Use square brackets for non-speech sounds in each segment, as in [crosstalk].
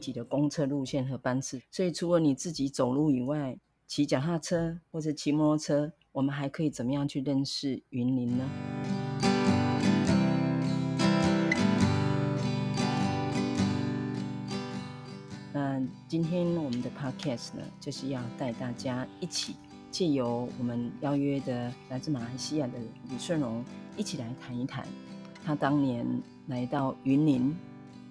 密集的公车路线和班次，所以除了你自己走路以外，骑脚踏车或者骑摩托车，我们还可以怎么样去认识云林呢？那今天我们的 podcast 呢，就是要带大家一起借由我们邀约的来自马来西亚的李顺荣，一起来谈一谈他当年来到云林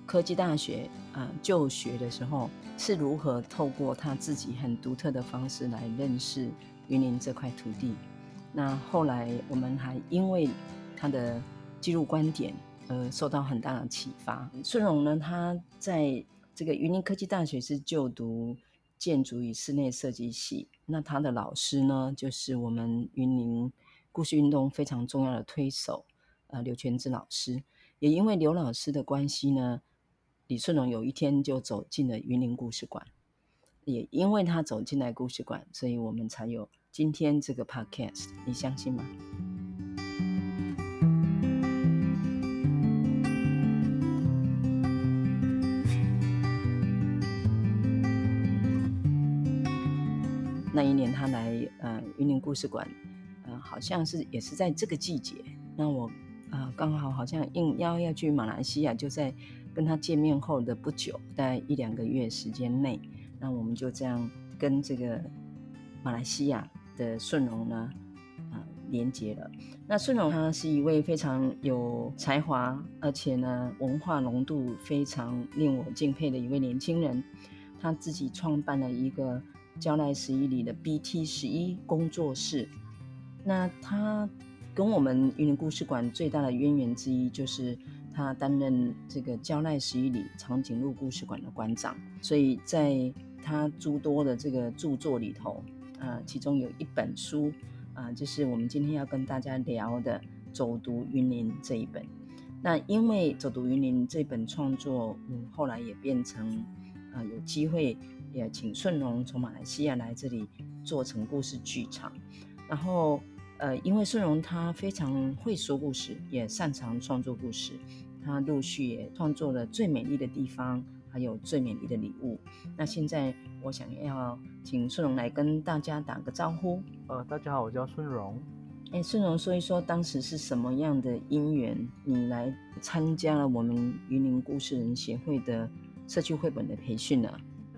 科技大学啊、呃，就学的时候是如何透过他自己很独特的方式来认识云林这块土地。那后来我们还因为他的记录观点而受到很大的启发。顺荣呢，他在这个云林科技大学是就读建筑与室内设计系。那他的老师呢，就是我们云林故事运动非常重要的推手，呃，刘全志老师。也因为刘老师的关系呢。李顺荣有一天就走进了云林故事馆，也因为他走进来故事馆，所以我们才有今天这个 podcast。你相信吗？那一年他来呃云林故事馆，呃好像是也是在这个季节。那我啊、呃、刚好好像应邀要去马来西亚，就在。跟他见面后的不久，大概一两个月时间内，那我们就这样跟这个马来西亚的顺荣呢，啊、呃，连接了。那顺荣他是一位非常有才华，而且呢文化浓度非常令我敬佩的一位年轻人。他自己创办了一个胶赖十一里的 BT 十一工作室。那他跟我们云林故事馆最大的渊源之一就是。他担任这个胶赖十一里长颈鹿故事馆的馆长，所以在他诸多的这个著作里头，啊，其中有一本书啊，就是我们今天要跟大家聊的《走读云林》这一本。那因为《走读云林》这本创作，嗯，后来也变成啊，有机会也请顺荣从马来西亚来这里做成故事剧场，然后。呃，因为顺荣他非常会说故事，也擅长创作故事，他陆续也创作了《最美丽的地方》，还有《最美丽的礼物》。那现在我想要请顺荣来跟大家打个招呼。呃，大家好，我叫顺荣。哎，顺荣说一说当时是什么样的因缘，你来参加了我们云林故事人协会的社区绘本的培训呢？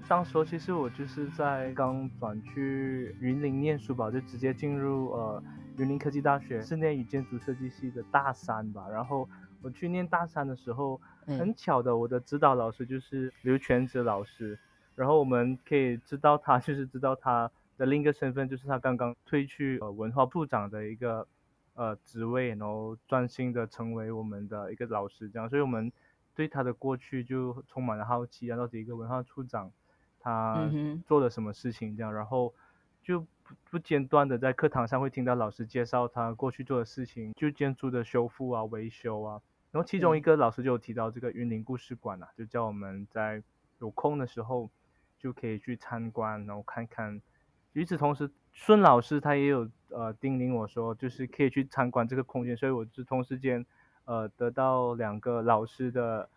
当时其实我就是在刚转去云林念书吧，就直接进入呃。云林科技大学室内与建筑设计系的大三吧，然后我去念大三的时候，很巧的，我的指导老师就是刘全哲老师，然后我们可以知道他，[laughs] 就是知道他的另一个身份，就是他刚刚退去呃文化部长的一个呃职位，然后专心的成为我们的一个老师，这样，所以我们对他的过去就充满了好奇啊，到底一个文化处长他做了什么事情这样，然后就。不间断的在课堂上会听到老师介绍他过去做的事情，就建筑的修复啊、维修啊。然后其中一个老师就有提到这个云林故事馆啊，就叫我们在有空的时候就可以去参观，然后看看。与此同时，孙老师他也有呃叮咛我说，就是可以去参观这个空间，所以我就同时间呃得到两个老师的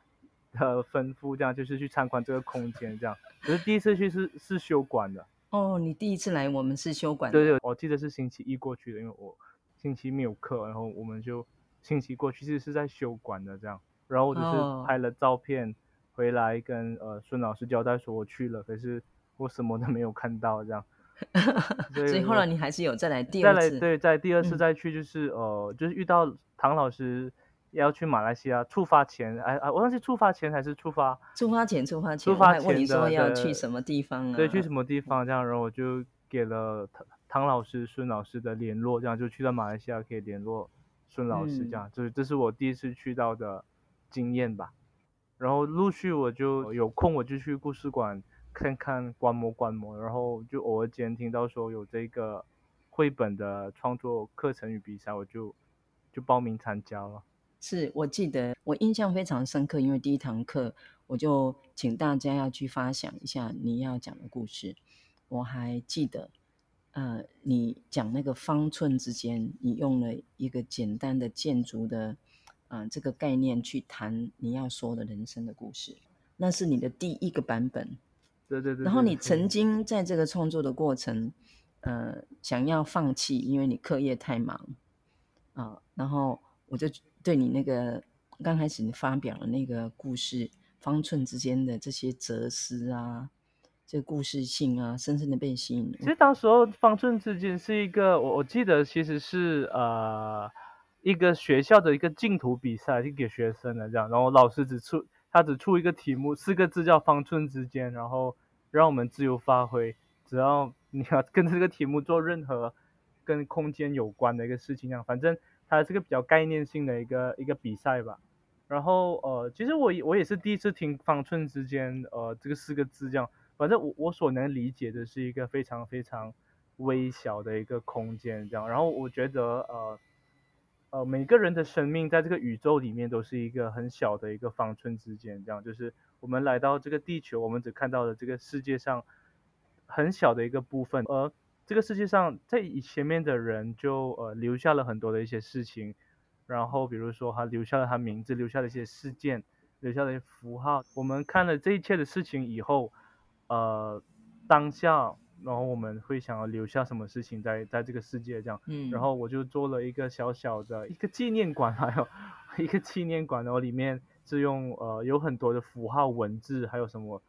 的吩咐，这样就是去参观这个空间，这样。可是第一次去是是修馆的。哦，你第一次来我们是修馆。对对，我记得是星期一过去的，因为我星期一没有课，然后我们就星期一过去，其实是在休馆的这样。然后我只是拍了照片、哦、回来跟呃孙老师交代说我去了，可是我什么都没有看到这样。[laughs] 所以，所以后来你还是有再来第二次。再来对，在第二次再去就是、嗯、呃，就是遇到唐老师要去马来西亚出发前，哎哎，我忘记出发前还是出发？出发前，出发前。出发前问你说要去什么地方啊？对，去什么地方这样，然后我就给了唐唐老师、孙老师的联络，这样就去到马来西亚可以联络孙老师，这样，就是、嗯、这是我第一次去到的经验吧。然后陆续我就有空我就去故事馆。看看观摩观摩，然后就偶尔间听到说有这个绘本的创作课程与比赛，我就就报名参加了。是我记得我印象非常深刻，因为第一堂课我就请大家要去发想一下你要讲的故事。我还记得，呃，你讲那个方寸之间，你用了一个简单的建筑的，呃，这个概念去谈你要说的人生的故事，那是你的第一个版本。对对对。然后你曾经在这个创作的过程，呃，想要放弃，因为你课业太忙啊、呃。然后我就对你那个刚开始你发表的那个故事，方寸之间的这些哲思啊，这故事性啊，深深的被吸引。其实当时候方寸之间是一个，我我记得其实是呃一个学校的一个竞图比赛，就给学生的这样。然后老师只出。他只出一个题目，四个字叫“方寸之间”，然后让我们自由发挥，只要 [laughs] 你要跟这个题目做任何跟空间有关的一个事情，这样，反正它是个比较概念性的一个一个比赛吧。然后呃，其实我我也是第一次听“方寸之间”呃这个四个字这样，反正我我所能理解的是一个非常非常微小的一个空间这样。然后我觉得呃。呃，每个人的生命在这个宇宙里面都是一个很小的一个方寸之间，这样就是我们来到这个地球，我们只看到了这个世界上很小的一个部分，而这个世界上在以前面的人就呃留下了很多的一些事情，然后比如说他留下了他名字，留下了一些事件，留下了一些符号。我们看了这一切的事情以后，呃，当下。然后我们会想要留下什么事情在在这个世界这样，嗯，然后我就做了一个小小的一个纪念馆，还 [laughs] 有一个纪念馆，然后里面是用呃有很多的符号文字，还有什么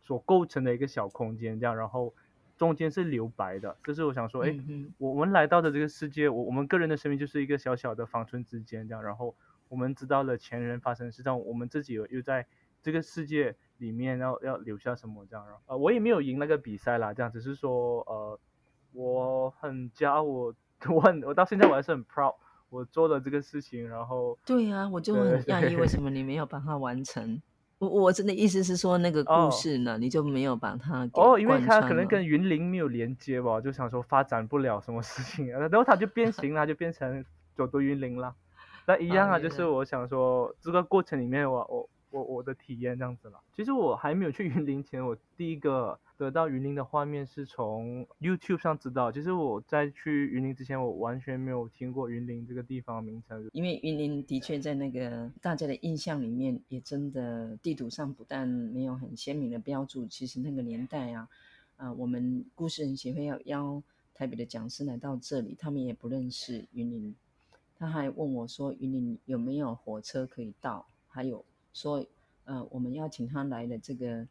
所构成的一个小空间这样，然后中间是留白的，就是我想说，哎，我们来到的这个世界，我我们个人的生命就是一个小小的方寸之间这样，然后我们知道了前人发生的事，但我们自己又又在这个世界。里面要要留下什么这样，呃，我也没有赢那个比赛啦，这样只是说，呃，我很骄傲，我 [laughs] 我很我到现在我还是很 proud，我做了这个事情，然后对呀、啊，我就很讶异为什么 [laughs] 你没有帮他完成。我我真的意思是说那个故事呢，哦、你就没有把它哦，因为它可能跟云林没有连接吧，就想说发展不了什么事情，然后它就变形了，就变成走读云林了。那一样啊，就是我想说这个过程里面我我。我我我的体验这样子了。其实我还没有去云林前，我第一个得到云林的画面是从 YouTube 上知道。其实我在去云林之前，我完全没有听过云林这个地方的名称。因为云林的确在那个大家的印象里面，也真的地图上不但没有很鲜明的标注，其实那个年代啊，啊、我们故事人协会要邀台北的讲师来到这里，他们也不认识云林。他还问我说，云林有没有火车可以到？还有。说，呃，我们邀请他来的这个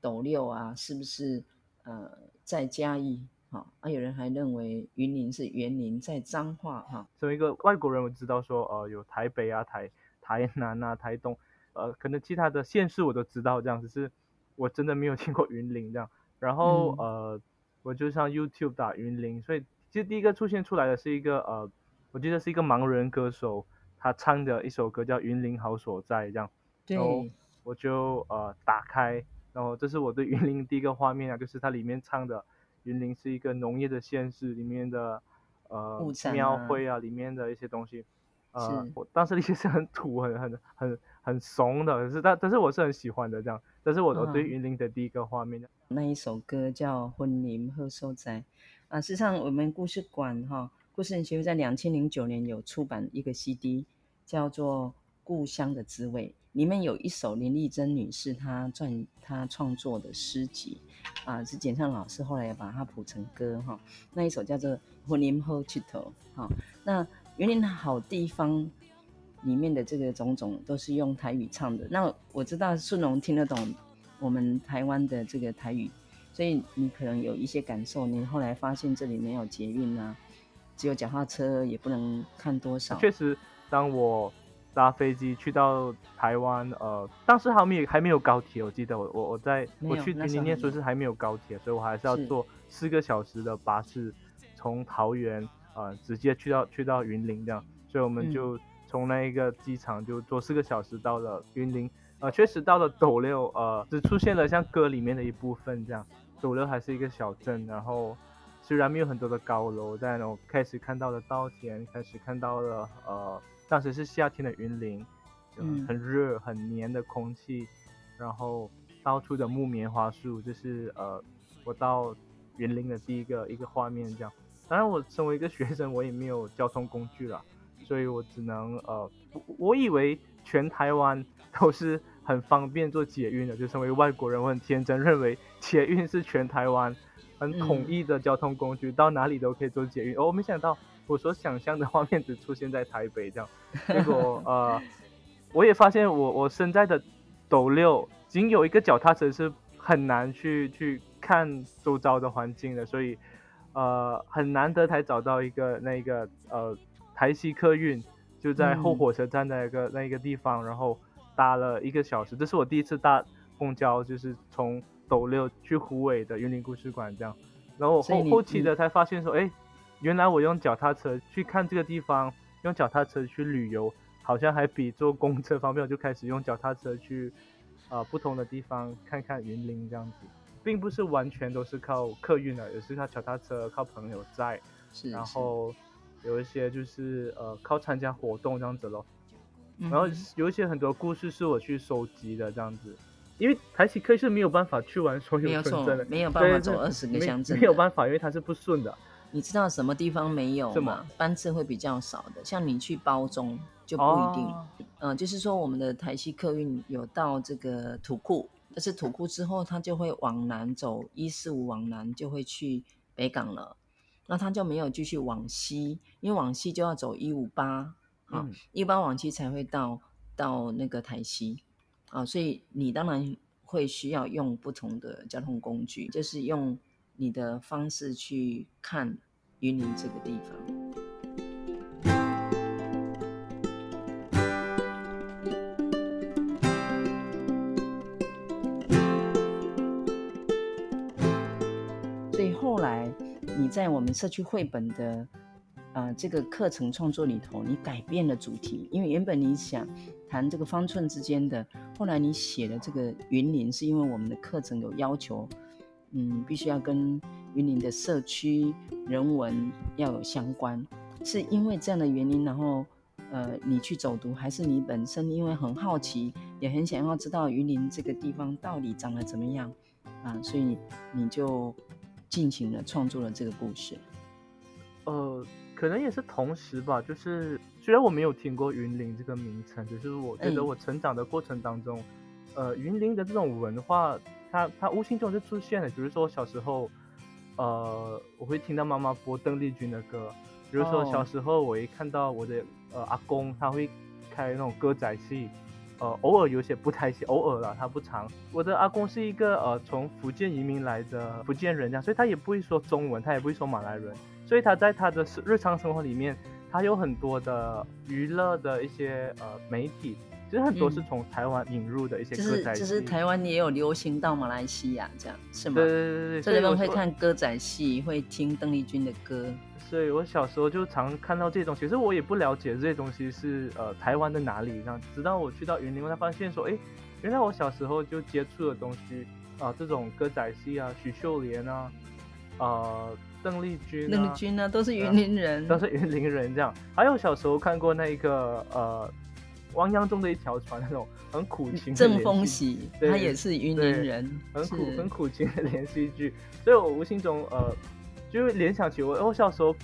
斗六啊，是不是呃在嘉义？哈、哦，啊，有人还认为云林是园林在彰化哈。作为一个外国人，我知道说，呃，有台北啊、台台南啊、台东，呃，可能其他的县市我都知道这样，只是我真的没有听过云林这样。然后、嗯、呃，我就上 YouTube 打云林，所以其实第一个出现出来的是一个呃，我记得是一个盲人歌手，他唱的一首歌叫《云林好所在》这样。然后我就呃打开，然后这是我对云林第一个画面啊，就是它里面唱的云林是一个农业的县市，里面的呃庙会啊，里面的一些东西，呃，我当时那些是很土、很很很很怂的，可是但但是我是很喜欢的这样，这是我我对云林的第一个画面。那一首歌叫《云林好所在》啊，事实上我们故事馆哈，故事人协会在两千零九年有出版一个 CD，叫做。故乡的滋味》，里面有一首林丽珍女士她撰她创作的诗集啊，是简唱老师后来也把它谱成歌哈。那一首叫做《云林好佚佗》哈。那云林好地方里面的这个种种都是用台语唱的。那我知道顺龙听得懂我们台湾的这个台语，所以你可能有一些感受。你后来发现这里没有捷运啊，只有脚踏车，也不能看多少。确实，当我。搭飞机去到台湾，呃，当时还没有还没有高铁，我记得我我我在我去云林念书是还没有高铁，所以我还是要坐四个小时的巴士，从桃园呃直接去到去到云林这样，所以我们就从那一个机场就坐四个小时到了云林，呃，确实到了斗六，呃，只出现了像歌里面的一部分这样，斗六还是一个小镇，然后虽然没有很多的高楼，但我开始看到了稻田，开始看到了呃。当时是夏天的云林，嗯很热、嗯、很黏的空气，然后到处的木棉花树，这、就是呃我到云林的第一个一个画面。这样，当然我身为一个学生，我也没有交通工具了，所以我只能呃我，我以为全台湾 [laughs] 都是很方便做捷运的，就身为外国人，我很天真认为捷运是全台湾很统一的交通工具，嗯、到哪里都可以做捷运。哦，我没想到。我所想象的画面只出现在台北这样，结果 [laughs] 呃，我也发现我我身在的斗六，仅有一个脚踏车是很难去去看周遭的环境的，所以呃很难得才找到一个那个呃台西客运就在后火车站那个、嗯、那一个地方，然后搭了一个小时，这是我第一次搭公交，就是从斗六去湖尾的云林故事馆这样，然后我后后期的才发现说，哎。原来我用脚踏车去看这个地方，用脚踏车去旅游，好像还比坐公车方便。我就开始用脚踏车去，呃，不同的地方看看云林这样子，并不是完全都是靠客运的，也是靠脚踏车、靠朋友在，是，然后有一些就是呃靠参加活动这样子咯。然后有一些很多故事是我去收集的这样子，因为台西客运是没有办法去完所有村镇的，没有办法走二十个乡镇，没有办法，因为它是不顺的。你知道什么地方没有吗？班次会比较少的，像你去包中就不一定。嗯、哦呃，就是说我们的台西客运有到这个土库，但是土库之后，它就会往南走，一四五往南就会去北港了。那它就没有继续往西，因为往西就要走一五八啊，一八往西才会到到那个台西啊，所以你当然会需要用不同的交通工具，就是用。你的方式去看云林这个地方，所以后来你在我们社区绘本的啊、呃、这个课程创作里头，你改变了主题，因为原本你想谈这个方寸之间的，后来你写了这个云林，是因为我们的课程有要求。嗯，必须要跟云林的社区人文要有相关，是因为这样的原因，然后呃，你去走读，还是你本身因为很好奇，也很想要知道云林这个地方到底长得怎么样啊，所以你就进行了创作了这个故事。呃，可能也是同时吧，就是虽然我没有听过云林这个名称，只是我觉得我成长的过程当中，嗯、呃，云林的这种文化。他他无形中就出现了，比如说我小时候，呃，我会听到妈妈播邓丽君的歌，比如说小时候我一看到我的呃阿公，他会开那种歌仔戏，呃，偶尔有些不太戏，偶尔啦，他不常。我的阿公是一个呃从福建移民来的福建人，这样，所以他也不会说中文，他也不会说马来人，所以他在他的日常生活里面，他有很多的娱乐的一些呃媒体。其实很多是从台湾引入的一些歌仔戏，嗯，就是台湾也有流行到马来西亚这样，是吗？对对对对，所以他们会看歌仔戏，会听邓丽君的歌。所以我小时候就常看到这些东西，其实我也不了解这些东西是呃台湾的哪里这样，直到我去到云林，我才发现说，哎，原来我小时候就接触的东西啊，呃，这种歌仔戏啊，许秀莲啊，呃，邓丽君，邓丽君呢，都是云林人，都是云林人这样。还有小时候看过那一个呃。汪洋中的一条船，那种很苦情的。郑风喜，他也是云林人，很苦很苦情的连续剧，所以我无形中呃，就会联想起我，我小时候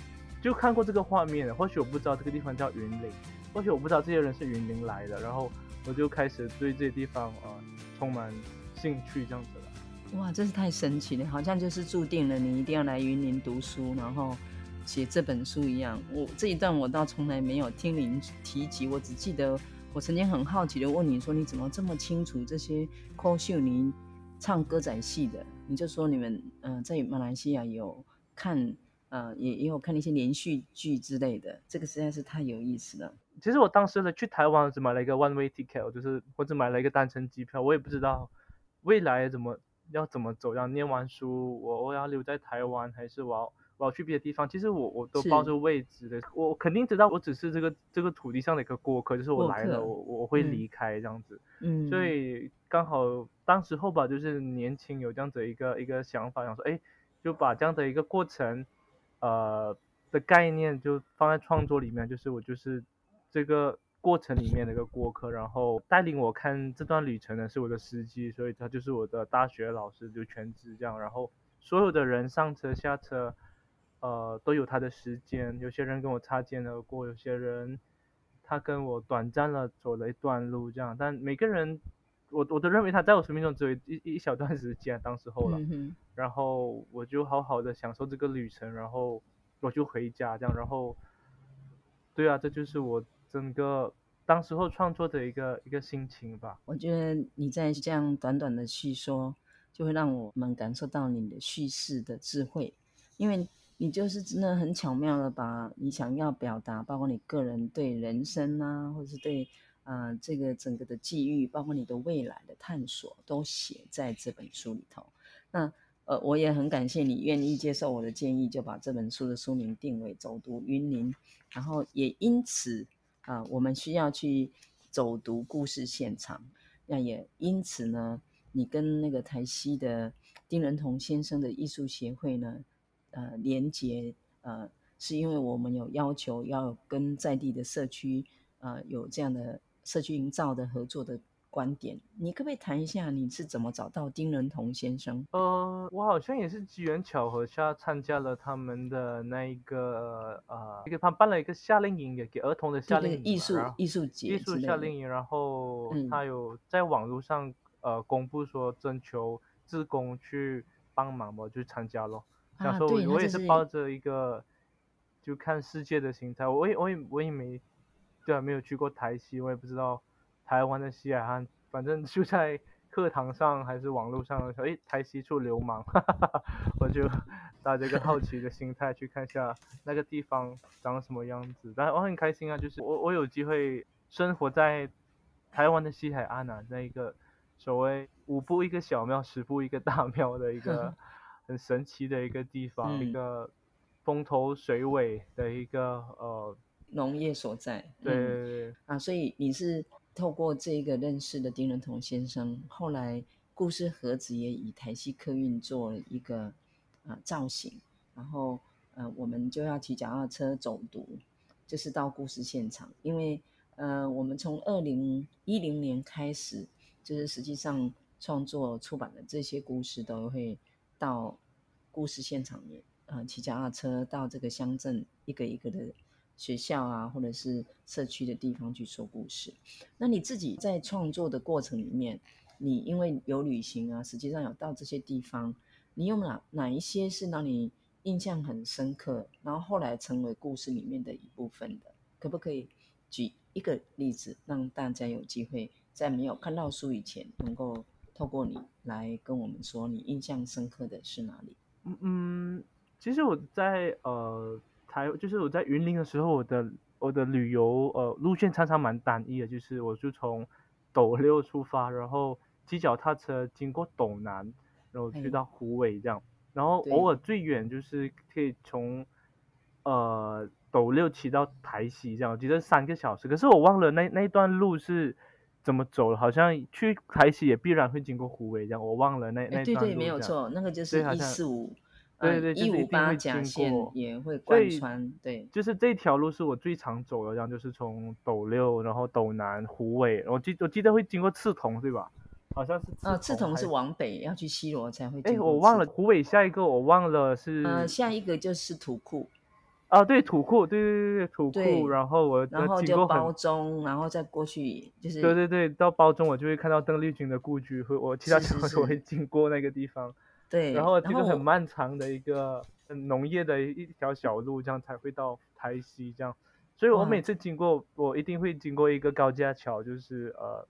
就看过这个画面，或许我不知道这个地方叫云林，或许我不知道这些人是云林来的，然后我就开始对这些地方啊、呃、充满兴趣，这样子了。哇，真是太神奇了，好像就是注定了你一定要来云林读书，然后写这本书一样。我这一段我倒从来没有听您提及，我只记得我曾经很好奇的问你说，你怎么这么清楚这些柯秀妮唱歌仔戏的？你就说你们嗯、在马来西亚有看。呃，也也有看那些连续剧之类的，这个实在是太有意思了。其实我当时呢去台湾只买了一个 one way ticket，就是我只买了一个单程机票，我也不知道未来怎么要怎么走，要念完书，我我要留在台湾，还是我要我要去别的地方。其实我我都抱着未知的，我肯定知道我只是这个这个土地上的一个过客，就是我来了，我我会离开这样子。嗯，所以刚好当时候吧，就是年轻有这样子一个一个想法，想说，哎，就把这样的一个过程。呃的概念就放在创作里面，就是我就是这个过程里面的一个过客，然后带领我看这段旅程的是我的司机，所以他就是我的大学老师，就全职这样。然后所有的人上车下车，呃，都有他的时间。有些人跟我擦肩而过，有些人他跟我短暂了走了一段路这样。但每个人，我我都认为他在我生命中只有一一小段时间，当时候了。嗯然后我就好好的享受这个旅程，然后我就回家这样，然后，对啊，这就是我整个当时候创作的一个一个心情吧。我觉得你在这样短短的叙说，就会让我们感受到你的叙事的智慧，因为你就是真的很巧妙的把你想要表达，包括你个人对人生啊，或者是对啊、这个整个的际遇，包括你的未来的探索，都写在这本书里头。那呃，我也很感谢你愿意接受我的建议，就把这本书的书名定为《走读云林》，然后也因此啊、我们需要去走读故事现场。那也因此呢，你跟那个台西的丁仁同先生的艺术协会呢，呃，连接呃，是因为我们有要求要跟在地的社区呃有这样的社区营造的合作的。观点，你可不可以谈一下你是怎么找到丁仁同先生？呃，我好像也是机缘巧合下参加了他们的那一个呃，一个他办了一个夏令营，给给儿童的夏令营，艺术艺术节，艺术夏令营。然后他有在网络上呃公布说征求志工去帮忙，嘛就参加了。想说我我也是抱着一个就看世界的心态，我也我也我也没对啊，没有去过台西，我也不知道。台湾的西海岸，反正就在课堂上还是网络上的时候，诶，台西处流氓，哈哈哈，我就带着一个好奇的心态去看一下那个地方长什么样子。但我很开心啊，就是我我有机会生活在台湾的西海岸啊，那一个所谓五步一个小庙，十步一个大庙的一个 [laughs] 很神奇的一个地方，一个风头水尾的一个呃农业所在。对对对、嗯、啊，所以你是。透过这个认识的丁仁同先生，后来故事盒子也以台西客运做了一个呃造型，然后呃我们就要骑脚踏车走读，就是到故事现场，因为呃我们从二零一零年开始，就是实际上创作出版的这些故事都会到故事现场里，呃骑脚踏车到这个乡镇一个一个的。学校啊，或者是社区的地方去说故事。那你自己在创作的过程里面，你因为有旅行啊，实际上有到这些地方，你有哪哪一些是让你印象很深刻，然后后来成为故事里面的一部分的？可不可以举一个例子，让大家有机会在没有看到书以前，能够透过你来跟我们说，你印象深刻的是哪里？嗯嗯，其实我在呃。台就是我在云林的时候，我的我的旅游呃路线常常蛮单一的，就是我就从斗六出发，然后骑脚踏车经过斗南，然后去到虎尾这样，然后偶尔最远就是可以从呃斗六骑到台西这样，我记得三个小时，可是我忘了那那段路是怎么走了，好像去台西也必然会经过虎尾这样，我忘了那那段路。对对，没有错，那个就是一四五。对对，一五八甲线也会贯穿，对，就是这条路是我最常走的，这样就是从斗六，然后斗南、虎尾，我记我记得会经过刺桐，对吧？好像是啊，莿桐是往北要去西罗才会经过。哎，我忘了虎尾，下一个我忘了是，呃，下一个就是土库，啊，对，土库，对对对对土库，然后我然后就包中，然后再过去就是，对对对，到包中我就会看到邓丽君的故居，会我其他时候都会经过那个地方，对，然后这个很漫长的一个很农业的一条小路，这样才会到台西这样，所以我每次经过，我一定会经过一个高架桥，就是呃，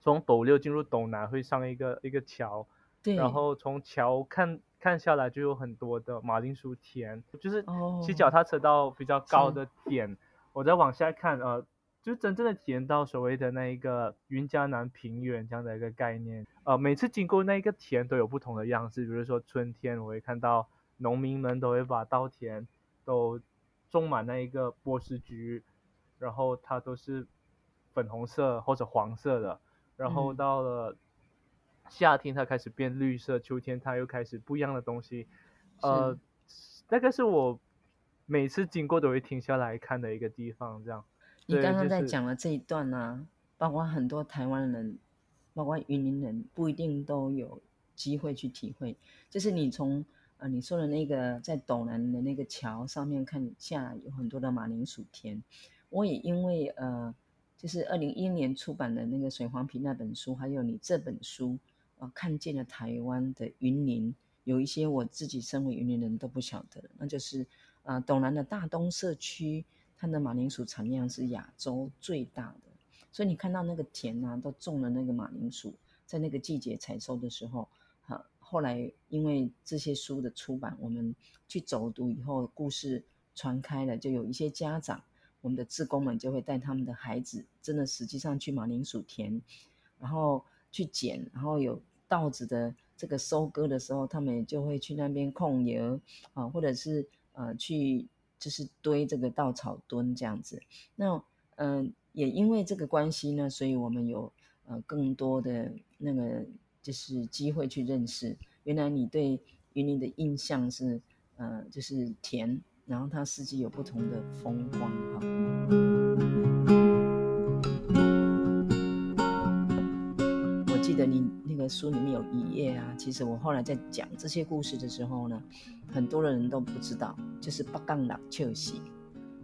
从斗六进入斗南会上一个一个桥，对，然后从桥看。看下来就有很多的马铃薯田，就是骑脚踏车到比较高的点，哦、我再往下看，呃，就真正的体验到所谓的那一个云嘉南平原这样的一个概念。呃，每次经过那一个田都有不同的样子，比如说春天我会看到农民们都会把稻田都种满那一个波斯菊，然后它都是粉红色或者黄色的，然后到了。夏天它开始变绿色，秋天它又开始不一样的东西，呃，那个是我每次经过都会停下来看的一个地方。这样，你刚刚在讲的这一段呢、啊就是，包括很多台湾人，包括云林人，不一定都有机会去体会。就是你从呃你说的那个在斗南的那个桥上面看下来，有很多的马铃薯田。我也因为呃，就是二零一一年出版的那个水黄皮那本书，还有你这本书。啊，看见了台湾的云林，有一些我自己身为云林人都不晓得，那就是啊，斗南的大东社区，它的马铃薯产量是亚洲最大的，所以你看到那个田啊，都种了那个马铃薯，在那个季节采收的时候，哈，后来因为这些书的出版，我们去走读以后，故事传开了，就有一些家长，我们的志工们就会带他们的孩子，真的实际上去马铃薯田，然后去捡，然后有。稻子的这个收割的时候，他们也就会去那边控油啊，或者是呃去就是堆这个稻草墩这样子。那嗯、也因为这个关系呢，所以我们有呃更多的那个就是机会去认识。原来你对云林的印象是呃就是田，然后它四季有不同的风光哈。得你那个书里面有一页啊，其实我后来在讲这些故事的时候呢，很多的人都不知道，就是北港六笑死，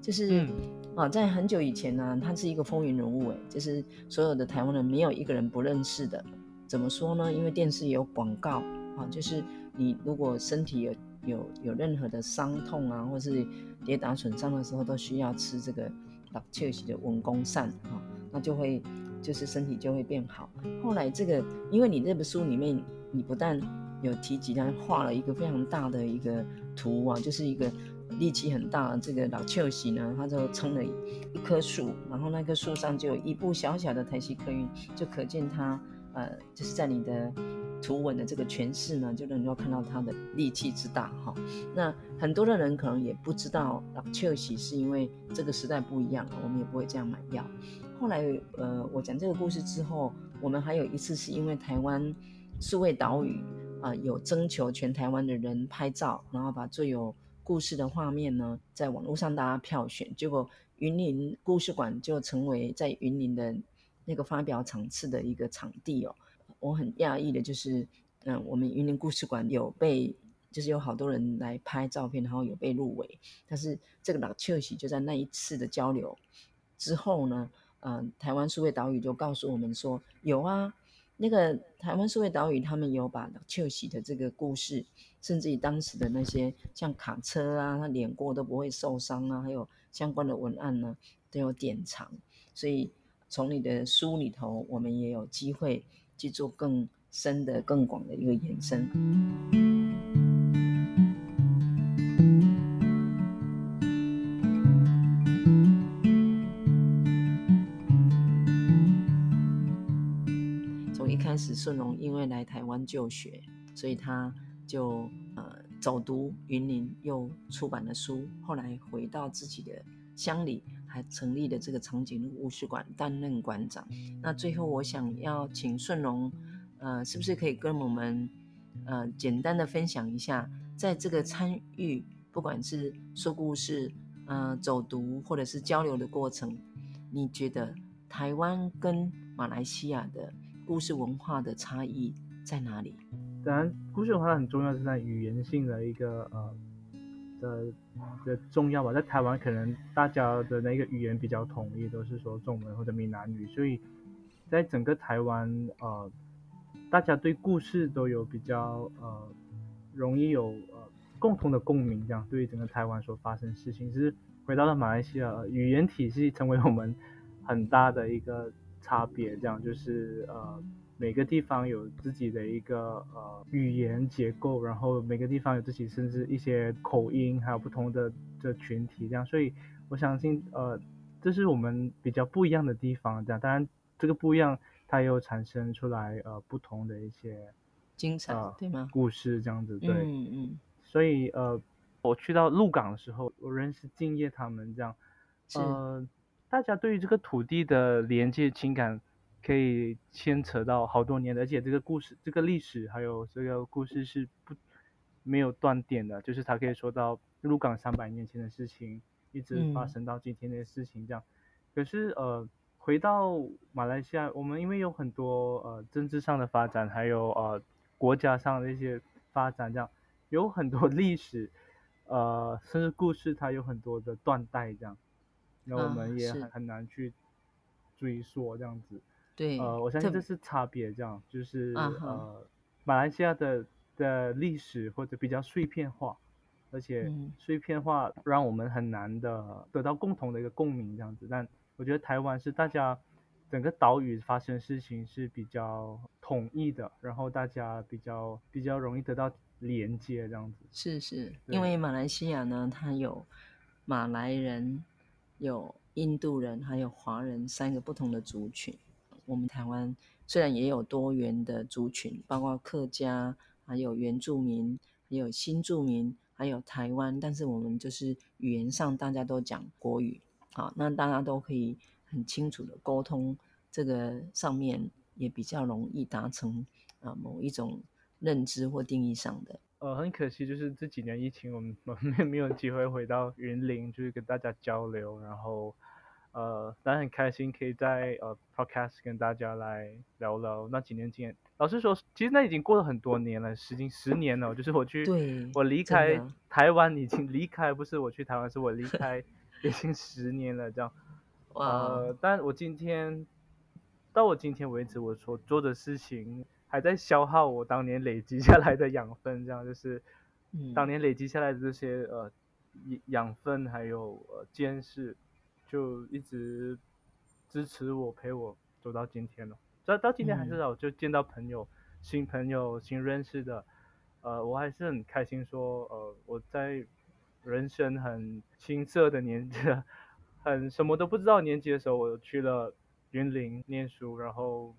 就是、嗯、啊，在很久以前呢，他是一个风云人物，哎，就是所有的台湾人没有一个人不认识的。怎么说呢？因为电视也有广告啊，就是你如果身体有有有任何的伤痛啊，或是跌打损伤的时候，都需要吃这个六笑死的文公膳啊，那就会。就是身体就会变好。后来这个，因为你这本书里面，你不但有提及，他画了一个非常大的一个图啊，就是一个力气很大的这个六笑死呢，他就撑了一棵树，然后那棵树上就有一部小小的台西客运，就可见他呃，就是在你的图文的这个诠释呢，就能够看到他的力气之大哈。那很多的人可能也不知道六笑死是因为这个时代不一样，我们也不会这样买药。后来，呃，我讲这个故事之后，我们还有一次是因为台湾四位岛屿啊、有征求全台湾的人拍照，然后把最有故事的画面呢，在网络上大家票选，结果云林故事馆就成为在云林的那个发表场次的一个场地哦。我很讶异的就是，嗯、我们云林故事馆有被，就是有好多人来拍照片，然后有被入围，但是这个六笑死就在那一次的交流之后呢。嗯、台湾数位岛屿就告诉我们说，有啊，那个台湾数位岛屿他们有把六笑死的这个故事，甚至于当时的那些像卡车啊，他碾过都不会受伤啊，还有相关的文案呢，都有典藏。所以从你的书里头，我们也有机会去做更深的、更广的一个延伸。顺龙因为来台湾就学，所以他就呃走读云林，又出版了书。后来回到自己的乡里，还成立了这个长颈鹿故事馆，担任馆长。那最后我想要请顺龙，呃，是不是可以跟我们呃简单的分享一下，在这个参与不管是说故事、呃走读或者是交流的过程，你觉得台湾跟马来西亚的？故事文化的差异在哪里？当然，故事文化很重要，是在语言性的一个呃，的的重要吧。在台湾，可能大家的那个语言比较统一，都是说中文或者闽南语，所以在整个台湾，呃，大家对故事都有比较呃容易有呃共同的共鸣，这样对于整个台湾所发生事情，其实回到了马来西亚，语言体系成为我们很大的一个差别，这样就是呃。每个地方有自己的一个呃语言结构，然后每个地方有自己甚至一些口音，还有不同的的群体这样，所以我相信呃这是我们比较不一样的地方这样。当然这个不一样，它又产生出来呃不同的一些精彩、呃、对吗？故事这样子对，嗯嗯。所以呃我去到鹿港的时候，我认识敬业他们这样，呃大家对于这个土地的连接情感。可以牵扯到好多年的，而且这个故事、这个历史还有这个故事是不没有断点的，就是它可以说到入港三百年前的事情，一直发生到今天的事情这样。嗯、可是呃，回到马来西亚，我们因为有很多呃政治上的发展，还有呃国家上的一些发展，这样有很多历史，呃，甚至故事它有很多的断代这样，那我们也很、啊、很难去追溯这样子。对，呃，我相信这是差别，这样就是呃，马来西亚的的历史或者比较碎片化，而且碎片化让我们很难的得到共同的一个共鸣，这样子。但我觉得台湾是大家整个岛屿发生事情是比较统一的，然后大家比较比较容易得到连接，这样子。是是，因为马来西亚呢，它有马来人、有印度人，还有华人三个不同的族群。我们台湾虽然也有多元的族群，包括客家，还有原住民，还有新住民，还有台湾，但是我们就是语言上大家都讲国语，好，那大家都可以很清楚的沟通，这个上面也比较容易达成啊某一种认知或定义上的。呃，很可惜就是这几年疫情，我们 [laughs] 我们没有机会回到云林，就是跟大家交流，然后。呃，但很开心可以在呃 podcast 跟大家来聊聊那几年经验。老实说，其实那已经过了很多年了，十经十年了。就是我去，我离开台湾已经 [laughs] 离开，不是我去台湾，是我离开已经十年了这样。呃，但我今天到我今天为止，我所做的事情还在消耗我当年累积下来的养分，这样就是，当年累积下来的这些呃养分还有呃见识。就一直支持我，陪我走到今天了。到到今天还是我就见到朋友、嗯、新朋友、新认识的，呃，我还是很开心说，呃，我在人生很青涩的年纪，很什么都不知道年纪的时候，我去了云林念书，然后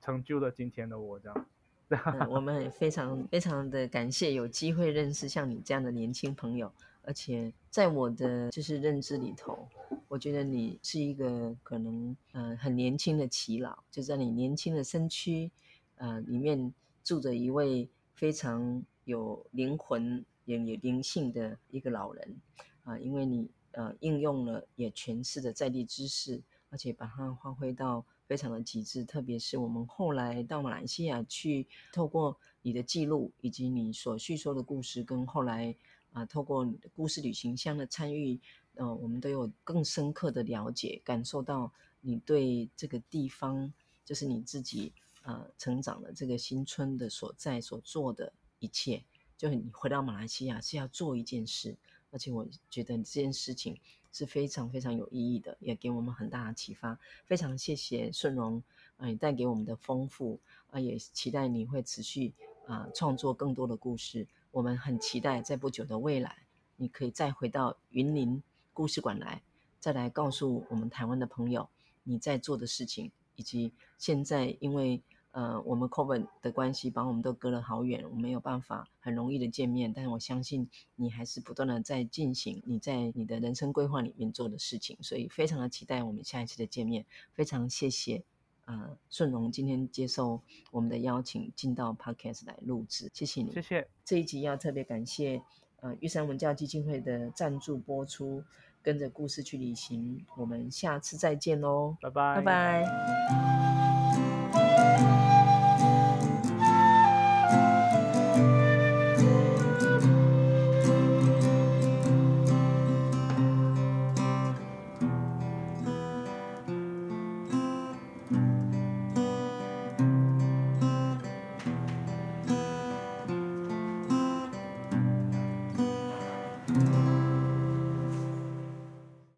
成就了今天的我这样。嗯、我们也非常非常的感谢有机会认识像你这样的年轻朋友。而且在我的就是认知里头，我觉得你是一个可能呃很年轻的耆老，就在你年轻的身躯呃里面住着一位非常有灵魂也有灵性的一个老人啊、因为你呃应用了也诠释的在地知识，而且把它发挥到非常的极致，特别是我们后来到马来西亚去，透过你的记录以及你所叙说的故事，跟后来。啊，透过你的故事旅行箱的参与，呃，我们都有更深刻的了解，感受到你对这个地方，就是你自己呃成长的这个新村的所在所做的一切。就是你回到马来西亚是要做一件事，而且我觉得这件事情是非常非常有意义的，也给我们很大的启发。非常谢谢顺荣，啊、呃，带给我们的丰富，啊、也期待你会持续啊、创作更多的故事。我们很期待在不久的未来，你可以再回到云林故事馆来，再来告诉我们台湾的朋友你在做的事情，以及现在因为呃我们 COVID 的关系，把我们都隔了好远，我没有办法很容易的见面。但是我相信你还是不断的在进行你在你的人生规划里面做的事情，所以非常的期待我们下一次的见面。非常谢谢。呃，顺荣今天接受我们的邀请，进到 Podcast 来录制，谢谢你，谢谢。这一集要特别感谢呃玉山文教基金会的赞助播出，跟着故事去旅行，我们下次再见喽，拜拜，拜拜。